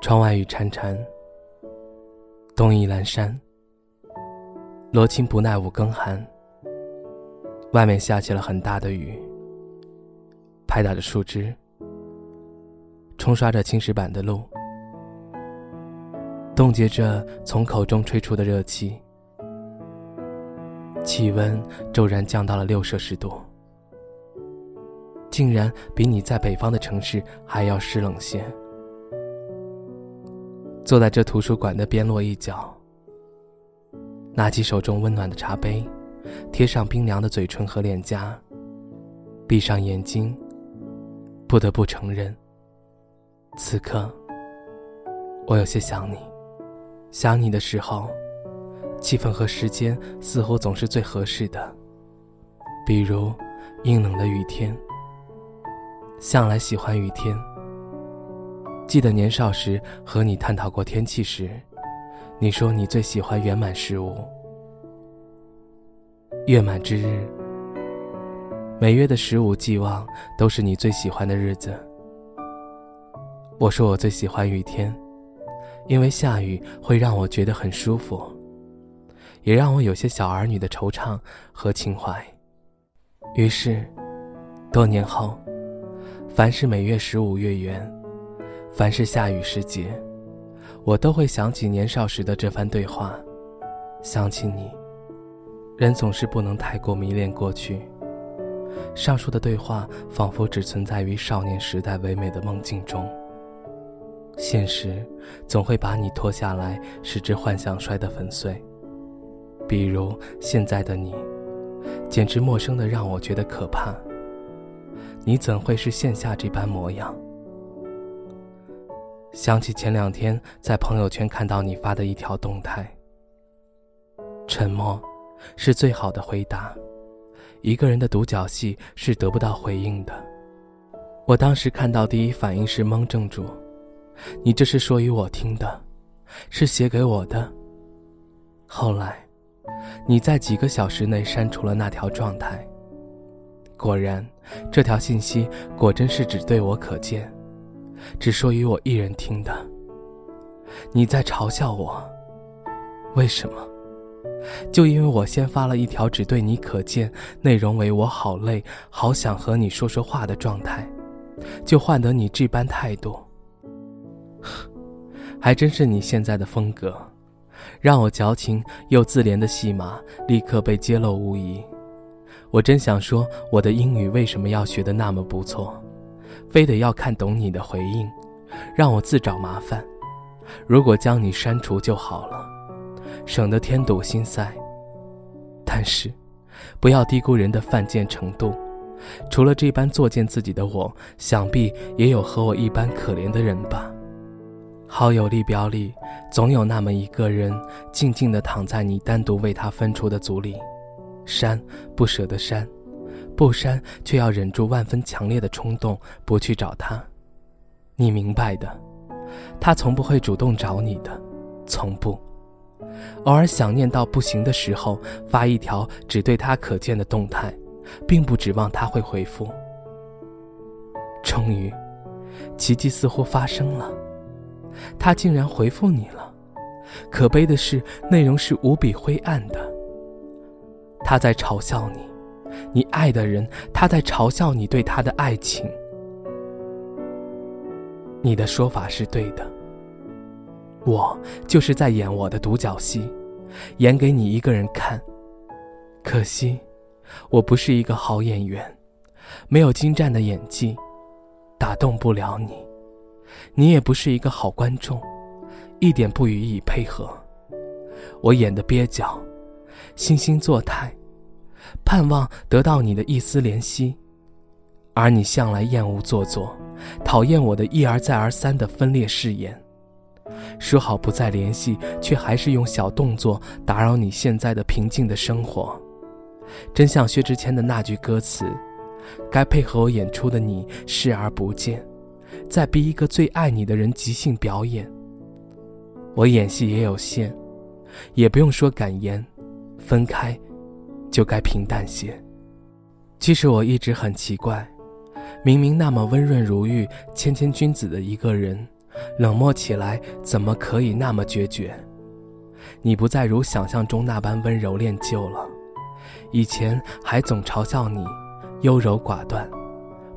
窗外雨潺潺，冬意阑珊。罗衾不耐五更寒，外面下起了很大的雨，拍打着树枝，冲刷着青石板的路，冻结着从口中吹出的热气，气温骤然降到了六摄氏度，竟然比你在北方的城市还要湿冷些。坐在这图书馆的边落一角，拿起手中温暖的茶杯，贴上冰凉的嘴唇和脸颊，闭上眼睛，不得不承认，此刻我有些想你。想你的时候，气氛和时间似乎总是最合适的，比如阴冷的雨天。向来喜欢雨天。记得年少时和你探讨过天气时，你说你最喜欢圆满事物。月满之日，每月的十五既望都是你最喜欢的日子。我说我最喜欢雨天，因为下雨会让我觉得很舒服，也让我有些小儿女的惆怅和情怀。于是，多年后，凡是每月十五月圆。凡是下雨时节，我都会想起年少时的这番对话，想起你。人总是不能太过迷恋过去。上述的对话仿佛只存在于少年时代唯美的梦境中。现实总会把你拖下来，使之幻想摔得粉碎。比如现在的你，简直陌生的让我觉得可怕。你怎会是现下这般模样？想起前两天在朋友圈看到你发的一条动态。沉默，是最好的回答。一个人的独角戏是得不到回应的。我当时看到第一反应是懵怔住。你这是说与我听的，是写给我的。后来，你在几个小时内删除了那条状态。果然，这条信息果真是只对我可见。只说与我一人听的。你在嘲笑我，为什么？就因为我先发了一条只对你可见、内容为我好累、好想和你说说话的状态，就换得你这般态度。还真是你现在的风格，让我矫情又自怜的戏码立刻被揭露无疑。我真想说，我的英语为什么要学得那么不错？非得要看懂你的回应，让我自找麻烦。如果将你删除就好了，省得添堵心塞。但是，不要低估人的犯贱程度。除了这般作践自己的我，想必也有和我一般可怜的人吧。好友列表里，总有那么一个人，静静地躺在你单独为他分出的组里，删不舍得删。不删，却要忍住万分强烈的冲动，不去找他。你明白的，他从不会主动找你的，从不。偶尔想念到不行的时候，发一条只对他可见的动态，并不指望他会回复。终于，奇迹似乎发生了，他竟然回复你了。可悲的是，内容是无比灰暗的。他在嘲笑你。你爱的人，他在嘲笑你对他的爱情。你的说法是对的，我就是在演我的独角戏，演给你一个人看。可惜，我不是一个好演员，没有精湛的演技，打动不了你。你也不是一个好观众，一点不予以配合。我演的蹩脚，惺惺作态。盼望得到你的一丝怜惜，而你向来厌恶做作，讨厌我的一而再而三的分裂誓言。说好不再联系，却还是用小动作打扰你现在的平静的生活。真像薛之谦的那句歌词：“该配合我演出的你视而不见，在逼一个最爱你的人即兴表演。”我演戏也有限，也不用说感言，分开。就该平淡些。其实我一直很奇怪，明明那么温润如玉、谦谦君子的一个人，冷漠起来怎么可以那么决绝？你不再如想象中那般温柔恋旧了，以前还总嘲笑你优柔寡断，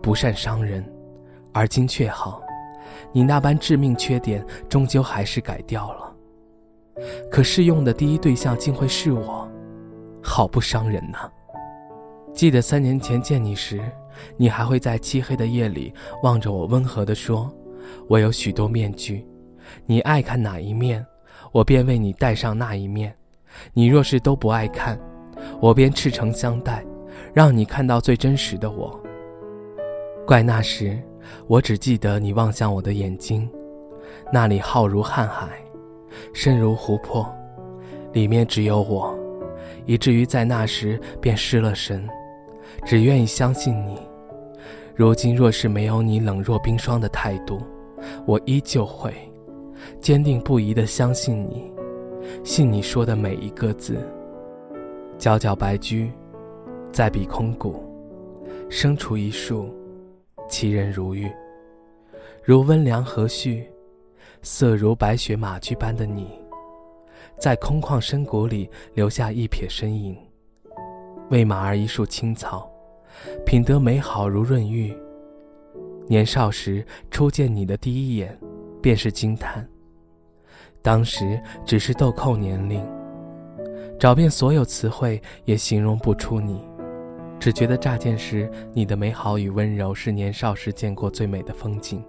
不善伤人，而今却好，你那般致命缺点终究还是改掉了。可试用的第一对象竟会是我，好不伤人呐！记得三年前见你时，你还会在漆黑的夜里望着我，温和地说：“我有许多面具，你爱看哪一面？”我便为你戴上那一面，你若是都不爱看，我便赤诚相待，让你看到最真实的我。怪那时，我只记得你望向我的眼睛，那里浩如瀚海，深如湖泊，里面只有我，以至于在那时便失了神，只愿意相信你。如今若是没有你冷若冰霜的态度，我依旧会。坚定不移地相信你，信你说的每一个字。皎皎白驹，在彼空谷，生出一树，其人如玉，如温良和煦，色如白雪马驹般的你，在空旷深谷里留下一撇身影，为马儿一束青草，品德美好如润玉。年少时初见你的第一眼，便是惊叹。当时只是豆蔻年龄，找遍所有词汇也形容不出你，只觉得乍见时你的美好与温柔是年少时见过最美的风景。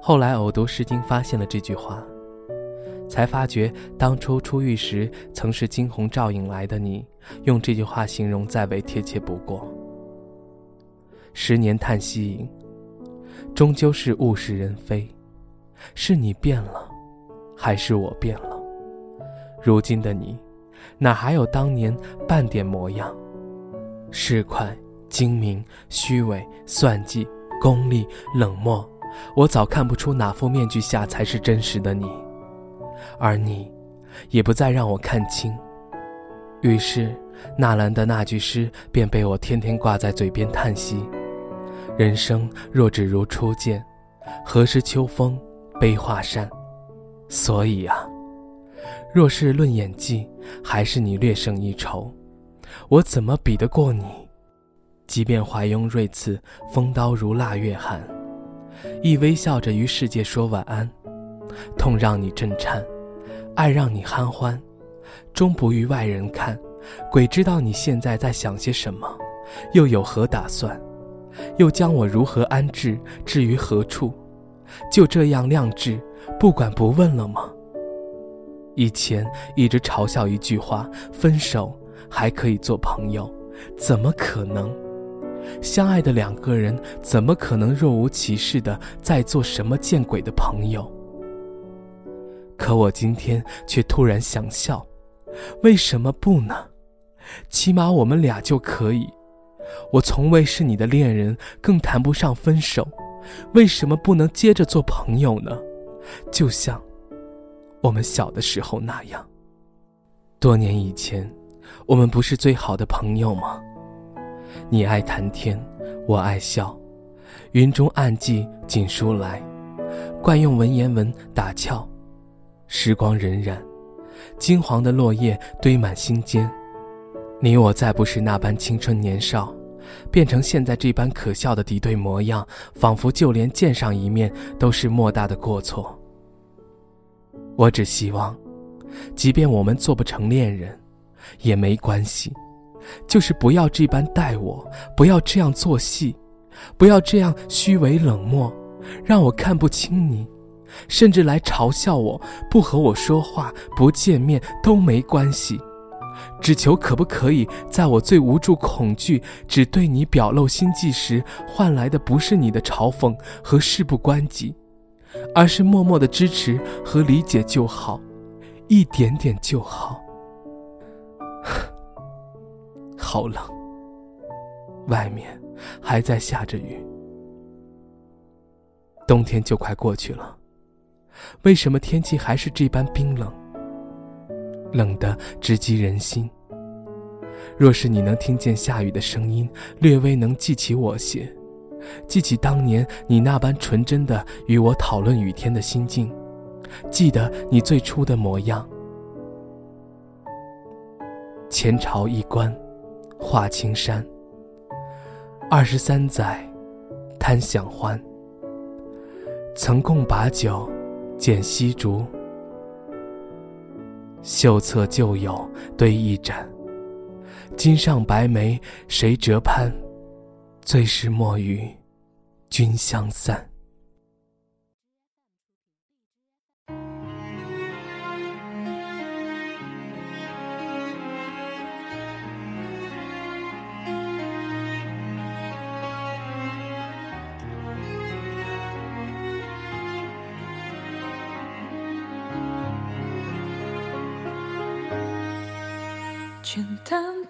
后来偶读《诗经》，发现了这句话，才发觉当初出狱时曾是惊鸿照影来的你，用这句话形容再为贴切不过。十年叹息影，终究是物是人非，是你变了。还是我变了，如今的你，哪还有当年半点模样？市侩、精明、虚伪、算计、功利、冷漠，我早看不出哪副面具下才是真实的你，而你，也不再让我看清。于是，纳兰的那句诗便被我天天挂在嘴边叹息：人生若只如初见，何事秋风悲画扇？所以啊，若是论演技，还是你略胜一筹。我怎么比得过你？即便怀拥锐刺，锋刀如腊月寒，亦微笑着与世界说晚安。痛让你震颤，爱让你酣欢，终不与外人看。鬼知道你现在在想些什么，又有何打算？又将我如何安置？置于何处？就这样亮智，不管不问了吗？以前一直嘲笑一句话：分手还可以做朋友，怎么可能？相爱的两个人怎么可能若无其事的在做什么见鬼的朋友？可我今天却突然想笑，为什么不呢？起码我们俩就可以。我从未是你的恋人，更谈不上分手。为什么不能接着做朋友呢？就像我们小的时候那样。多年以前，我们不是最好的朋友吗？你爱谈天，我爱笑，云中暗记锦书来，惯用文言文打俏。时光荏苒，金黄的落叶堆满心间，你我再不是那般青春年少。变成现在这般可笑的敌对模样，仿佛就连见上一面都是莫大的过错。我只希望，即便我们做不成恋人，也没关系，就是不要这般待我，不要这样做戏，不要这样虚伪冷漠，让我看不清你，甚至来嘲笑我，不和我说话，不见面都没关系。只求可不可以，在我最无助、恐惧，只对你表露心迹时，换来的不是你的嘲讽和事不关己，而是默默的支持和理解就好，一点点就好。好冷，外面还在下着雨，冬天就快过去了，为什么天气还是这般冰冷？冷得直击人心。若是你能听见下雨的声音，略微能记起我些，记起当年你那般纯真的与我讨论雨天的心境，记得你最初的模样。前朝一关，画青山。二十三载，贪享欢。曾共把酒，见西竹。秀策旧友对一盏，今上白梅谁折攀？最是莫雨君相散。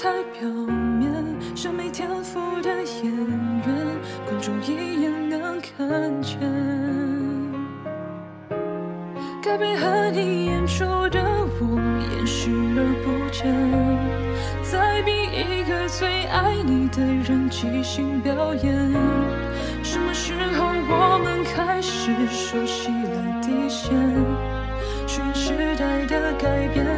太表面，像没天赋的演员，观众一眼能看见。该配合你演出的我，演视而不见。再逼一个最爱你的人即兴表演。什么时候我们开始熟悉了底线？全时代的改变，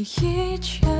一切，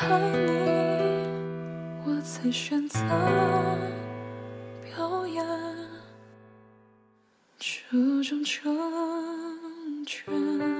爱你，我才选择表演这种成全。